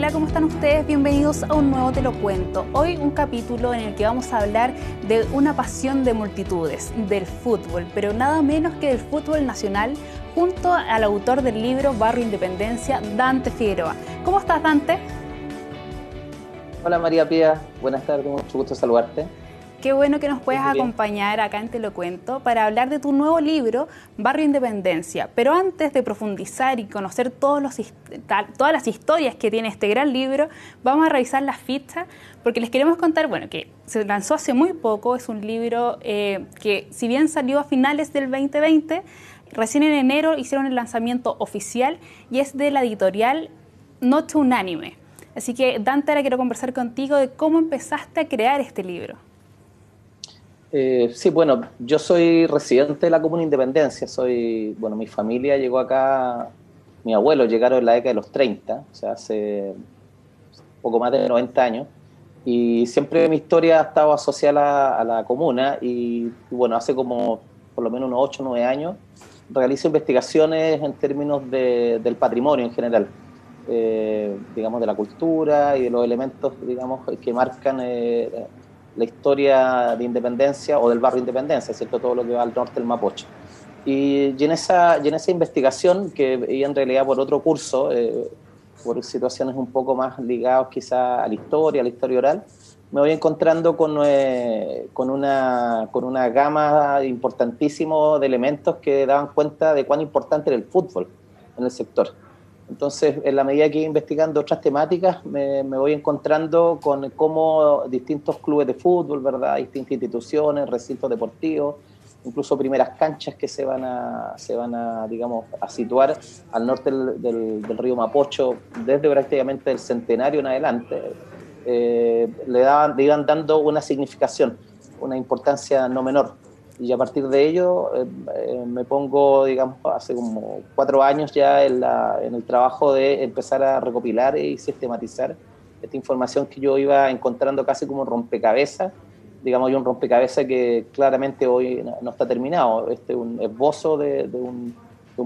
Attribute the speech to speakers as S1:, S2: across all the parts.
S1: Hola, ¿cómo están ustedes? Bienvenidos a un nuevo Te lo cuento. Hoy un capítulo en el que vamos a hablar de una pasión de multitudes, del fútbol, pero nada menos que del fútbol nacional, junto al autor del libro Barrio Independencia, Dante Figueroa. ¿Cómo estás, Dante?
S2: Hola María Pía, buenas tardes, mucho gusto saludarte.
S1: Qué bueno que nos puedas acompañar acá en Te lo cuento para hablar de tu nuevo libro, Barrio Independencia. Pero antes de profundizar y conocer todos los, todas las historias que tiene este gran libro, vamos a revisar las fichas porque les queremos contar, bueno, que se lanzó hace muy poco, es un libro eh, que si bien salió a finales del 2020, recién en enero hicieron el lanzamiento oficial y es de la editorial Noche Unánime. Así que Dante, ahora quiero conversar contigo de cómo empezaste a crear este libro.
S2: Eh, sí, bueno, yo soy residente de la Comuna Independencia. Soy, bueno, mi familia llegó acá, mi abuelo llegaron en la década de los 30, o sea, hace poco más de 90 años. Y siempre mi historia ha estado asociada a la, comuna. Y, bueno, hace como por lo menos unos 8 o 9 años realizo investigaciones en términos del patrimonio en general. Eh, digamos, de la cultura y de los elementos, digamos, que marcan eh, la historia de Independencia o del barrio Independencia, ¿cierto? Todo lo que va al norte del Mapocho. Y, en, esa, en esa investigación, que veía en realidad por otro curso, eh, por situaciones un poco más ligadas quizá a la historia, a la historia oral, me voy encontrando con, eh, con, una, con una gama importantísima de elementos que daban cuenta de cuán importante era el fútbol en el sector. Entonces, en la medida que voy investigando otras temáticas, me, voy encontrando con cómo distintos clubes de fútbol, ¿verdad? distintas instituciones, recintos deportivos, incluso primeras canchas que se van a, se van a digamos, a situar al norte del, río Mapocho, desde prácticamente el centenario en adelante, eh, le, daban, le iban dando una significación, una importancia no menor y a partir de ello eh, eh, me pongo, digamos, hace como cuatro años ya en, el trabajo de empezar a recopilar y sistematizar esta información que yo iba encontrando casi como rompecabezas, digamos, yo un rompecabezas que claramente hoy no, está terminado, este un esbozo de, un,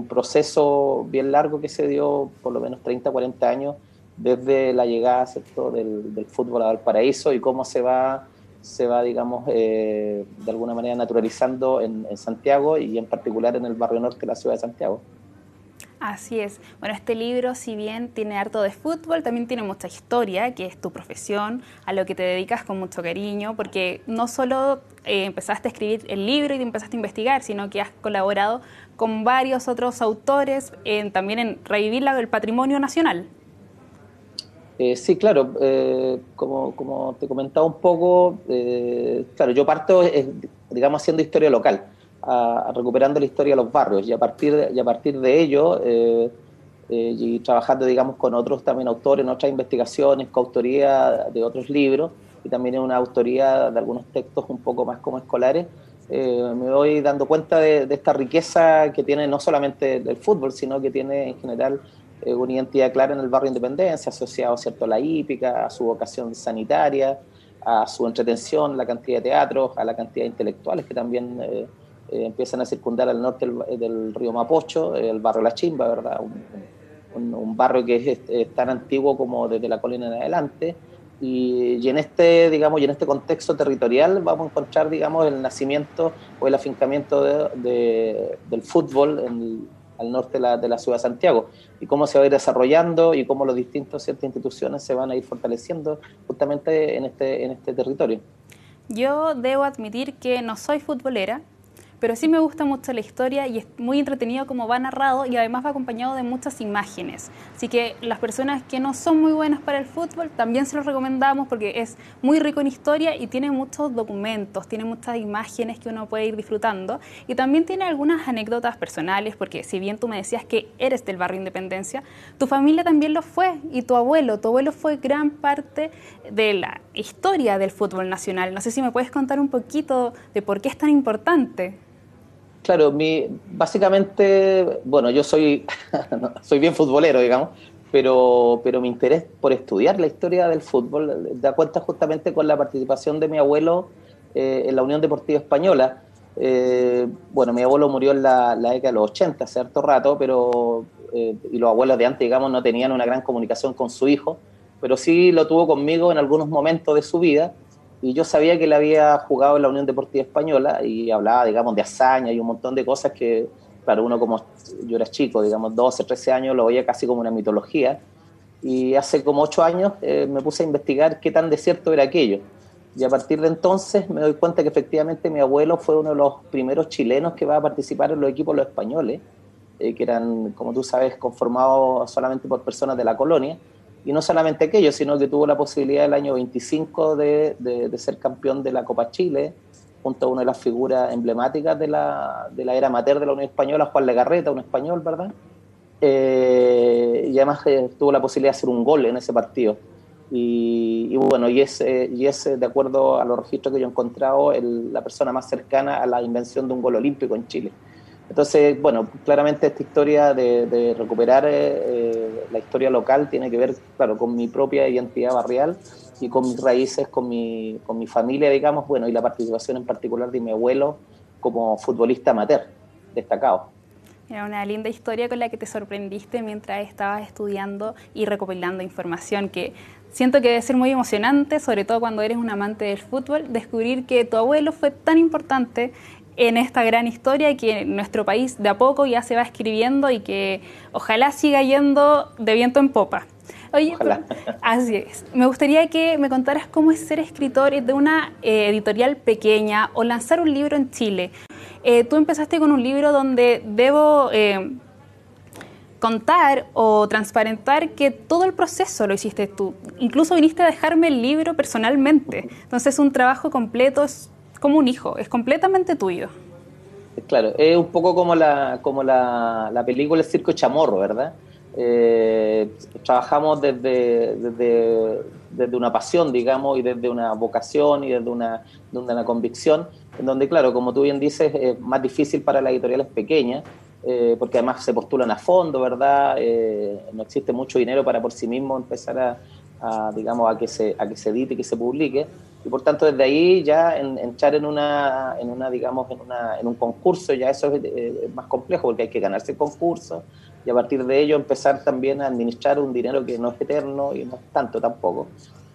S2: proceso bien largo que se dio por lo menos 30, 40 años desde la llegada Del, del fútbol a Valparaíso y cómo se va se va, digamos, eh, de alguna manera naturalizando en, Santiago y en particular en el barrio norte de la ciudad de Santiago.
S1: Así es. Bueno, este libro, si bien tiene harto de fútbol, también tiene mucha historia, que es tu profesión, a lo que te dedicas con mucho cariño, porque no solo eh, empezaste a escribir el libro y te empezaste a investigar, sino que has colaborado con varios otros autores también en revivir el patrimonio nacional.
S2: Eh, sí, claro, eh, como, como, te comentaba un poco, eh, claro, yo parto, digamos, haciendo historia local, recuperando la historia de los barrios y a partir de, y a partir de ello y trabajando, digamos, con otros también autores en otras investigaciones, coautoría de otros libros y también en una autoría de algunos textos un poco más como escolares, me voy dando cuenta de, de, esta riqueza que tiene no solamente el fútbol, sino que tiene en general eh, una identidad clara en el barrio Independencia, asociado ¿cierto? a la hípica, a su vocación sanitaria, a su entretención, la cantidad de teatros, a la cantidad de intelectuales que también eh, eh, empiezan a circundar al norte del, río Mapocho, el barrio La Chimba, ¿verdad? Un, barrio que es, tan antiguo como desde la colina en adelante. Y, en este, digamos, en este contexto territorial vamos a encontrar, digamos, el nacimiento o el afincamiento del fútbol en, al norte de la, ciudad de Santiago y cómo se va a ir desarrollando y cómo los distintos ciertas instituciones se van a ir fortaleciendo justamente en este, en este territorio.
S1: Yo debo admitir que no soy futbolera, pero sí me gusta mucho la historia y es muy entretenido como va narrado y además va acompañado de muchas imágenes. Así que las personas que no son muy buenas para el fútbol también se los recomendamos porque es muy rico en historia y tiene muchos documentos, tiene muchas imágenes que uno puede ir disfrutando y también tiene algunas anécdotas personales porque si bien tú me decías que eres del barrio Independencia, tu familia también lo fue y tu abuelo, tu abuelo fue gran parte de la historia del fútbol nacional. No sé si me puedes contar un poquito de por qué es tan importante.
S2: Claro, mi, básicamente, bueno, yo soy, soy bien futbolero, digamos, pero, pero mi interés por estudiar la historia del fútbol da cuenta justamente con la participación de mi abuelo eh, en la Unión Deportiva Española. Eh, bueno, mi abuelo murió en la, década de los 80, hace harto rato, pero, eh, y los abuelos de antes, digamos, no tenían una gran comunicación con su hijo, pero sí lo tuvo conmigo en algunos momentos de su vida y yo sabía que él había jugado en la Unión Deportiva Española y hablaba, digamos, de hazaña y un montón de cosas que, para uno como yo era chico, digamos, 12, 13 años, lo veía casi como una mitología. Y hace como 8 años eh, me puse a investigar qué tan desierto era aquello. Y a partir de entonces me doy cuenta que efectivamente mi abuelo fue uno de los primeros chilenos que va a participar en los equipos los españoles, eh, que eran, como tú sabes, conformados solamente por personas de la colonia. Y no solamente aquello, sino que tuvo la posibilidad el año 25 de, de, ser campeón de la Copa Chile, junto a una de las figuras emblemáticas de la, de la era amateur de la Unión Española, Juan Legarreta, un español, ¿verdad? Eh, y además eh, tuvo la posibilidad de hacer un gol en ese partido. Y, bueno, y es, y es, de acuerdo a los registros que yo he encontrado, la persona más cercana a la invención de un gol olímpico en Chile. Entonces, bueno, claramente esta historia de, recuperar eh, la historia local tiene que ver, claro, con mi propia identidad barrial y con mis raíces, con mi, con mi familia, digamos, bueno, y la participación en particular de mi abuelo como futbolista amateur, destacado.
S1: Era una linda historia con la que te sorprendiste mientras estabas estudiando y recopilando información que siento que debe ser muy emocionante, sobre todo cuando eres un amante del fútbol, descubrir que tu abuelo fue tan importante en esta gran historia que nuestro país de a poco ya se va escribiendo y que ojalá siga yendo de viento en popa. Oye, así es. Me gustaría que me contaras cómo es ser escritor de una eh, editorial pequeña o lanzar un libro en Chile. Eh, tú empezaste con un libro donde debo eh, contar o transparentar que todo el proceso lo hiciste tú. Incluso viniste a dejarme el libro personalmente. Entonces es un trabajo completo, es como un hijo, es completamente tuyo.
S2: Claro, es un poco como la, como la, la película El Circo Chamorro, ¿verdad? Eh, trabajamos desde, desde, una pasión, digamos, y desde una vocación y desde una, una convicción, en donde, claro, como tú bien dices, es más difícil para las editoriales pequeñas, eh, porque además se postulan a fondo, ¿verdad? Eh, no existe mucho dinero para por sí mismo empezar a, a, digamos, a que, se, a que se edite que se publique. Y por tanto, desde ahí ya en, entrar en una, en una digamos, en, una, en un concurso, ya eso es, más complejo porque hay que ganarse el concurso y a partir de ello empezar también a administrar un dinero que no es eterno y no es tanto tampoco.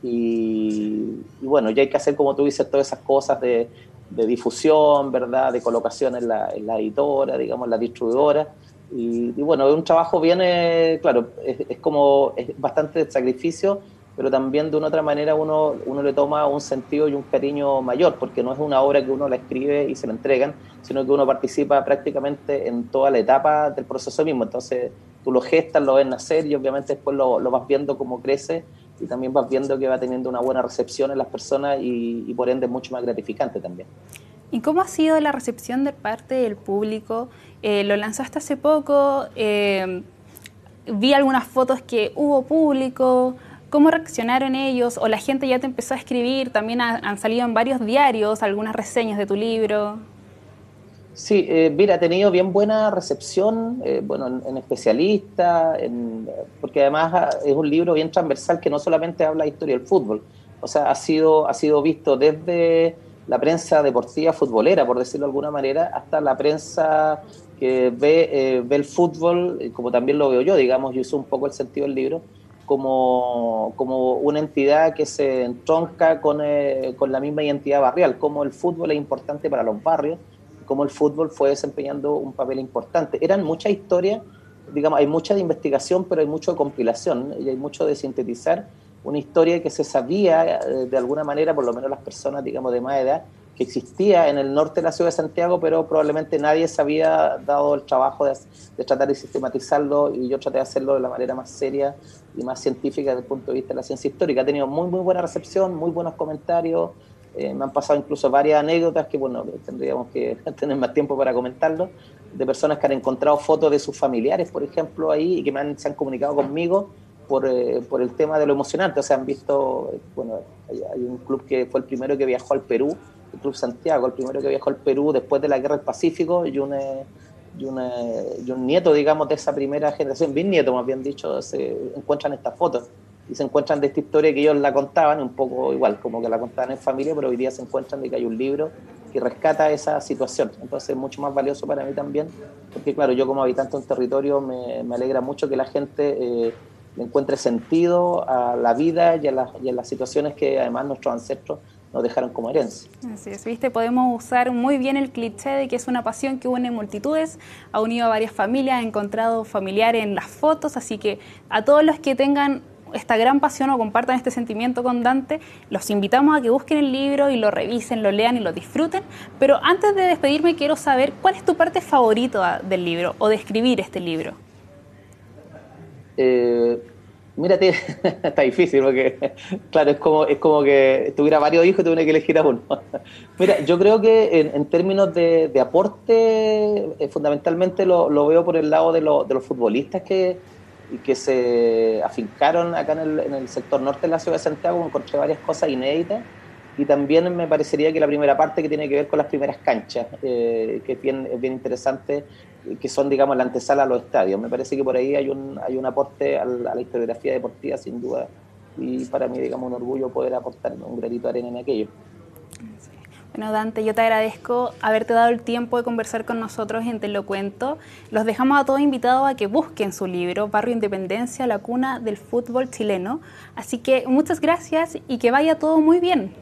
S2: Y, bueno, ya hay que hacer, como tú dices, todas esas cosas de, de difusión, ¿verdad? De colocación en la, en la editora, digamos, en la distribuidora. Y, bueno, es un trabajo bien, claro, es, es, como, es bastante sacrificio, pero también de una otra manera uno, uno le toma un sentido y un cariño mayor, porque no es una obra que uno la escribe y se la entregan, sino que uno participa prácticamente en toda la etapa del proceso mismo. Entonces tú lo gestas, lo ves nacer y obviamente después lo, lo vas viendo cómo crece y también vas viendo que va teniendo una buena recepción en las personas y, por ende es mucho más gratificante también.
S1: ¿Y cómo ha sido la recepción de parte del público? Eh, lo lanzaste hace poco, eh, vi algunas fotos que hubo público, ¿cómo reaccionaron ellos? ¿O la gente ya te empezó a escribir? También han salido en varios diarios algunas reseñas de tu libro.
S2: Sí, eh, mira, ha tenido bien buena recepción, bueno, en, especialistas, porque además ah, es un libro bien transversal que no solamente habla de historia del fútbol, o sea, ha sido, ha sido visto desde la prensa deportiva futbolera, por decirlo de alguna manera, hasta la prensa que ve, eh, ve el fútbol, eh, como también lo veo yo, digamos, yo uso un poco el sentido del libro, como, como una entidad que se entronca con, eh, con, la misma identidad barrial, como el fútbol es importante para los barrios, como el fútbol fue desempeñando un papel importante. Eran muchas historias, digamos, hay mucha de investigación, pero hay mucho de compilación y hay mucho de sintetizar una historia que se sabía eh, de alguna manera, por lo menos las personas, digamos, de más edad, existía en el norte de la ciudad de Santiago, pero probablemente nadie se había dado el trabajo de, tratar de sistematizarlo y yo traté de hacerlo de la manera más seria y más científica desde el punto de vista de la ciencia histórica. Ha tenido muy, muy buena recepción, muy buenos comentarios, eh, me han pasado incluso varias anécdotas que, bueno, tendríamos que tener más tiempo para comentarlo, de personas que han encontrado fotos de sus familiares, por ejemplo, ahí, y que me han, se han comunicado conmigo por, eh, el tema de lo emocionante. O sea, han visto, bueno, hay, un club que fue el primero que viajó al Perú, Club Santiago, el primero que viajó al Perú después de la Guerra del Pacífico y un, eh, y, eh, y un nieto, digamos, de esa primera generación, bien nieto más bien dicho, se encuentran estas fotos y se encuentran de esta historia que ellos la contaban, un poco igual, como que la contaban en familia, pero hoy día se encuentran de que hay un libro que rescata esa situación. Entonces es mucho más valioso para mí también, porque claro, yo como habitante de un territorio me, me alegra mucho que la gente encuentre sentido a la vida y a, las situaciones que además nuestros ancestros nos dejaron como herencia.
S1: Así es, viste, podemos usar muy bien el cliché de que es una pasión que une multitudes, ha unido a varias familias, ha encontrado familiares en las fotos, así que a todos los que tengan esta gran pasión o compartan este sentimiento con Dante, los invitamos a que busquen el libro y lo revisen, lo lean y lo disfruten. Pero antes de despedirme quiero saber cuál es tu parte favorita del libro o de escribir este libro.
S2: Eh, mírate, está difícil porque, claro, es como, es como que tuviera varios hijos y tuviera que elegir a uno. Mira, yo creo que en, términos de, aporte, eh, fundamentalmente lo, veo por el lado de, de los futbolistas que, que se afincaron acá en el, sector norte de la ciudad de Santiago, encontré varias cosas inéditas y también me parecería que la primera parte que tiene que ver con las primeras canchas, eh, que es bien interesante, que son, digamos, la antesala a los estadios. Me parece que por ahí hay un, hay un aporte a la, a la historiografía deportiva, sin duda, y para mí, digamos, un orgullo poder aportar un granito de arena en aquello.
S1: Bueno, Dante, yo te agradezco haberte dado el tiempo de conversar con nosotros en Te lo cuento. Los dejamos a todos invitados a que busquen su libro, Barrio Independencia, la cuna del fútbol chileno. Así que muchas gracias y que vaya todo muy bien.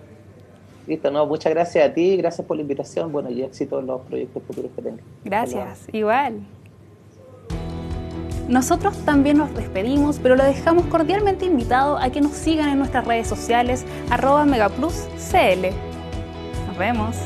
S2: Listo, no, muchas gracias a ti, gracias por la invitación, bueno, y éxito en los proyectos futuros que tengas.
S1: Gracias, igual. Nosotros también nos despedimos, pero lo dejamos cordialmente invitado a que nos sigan en nuestras redes sociales, arroba megapluscl vemos.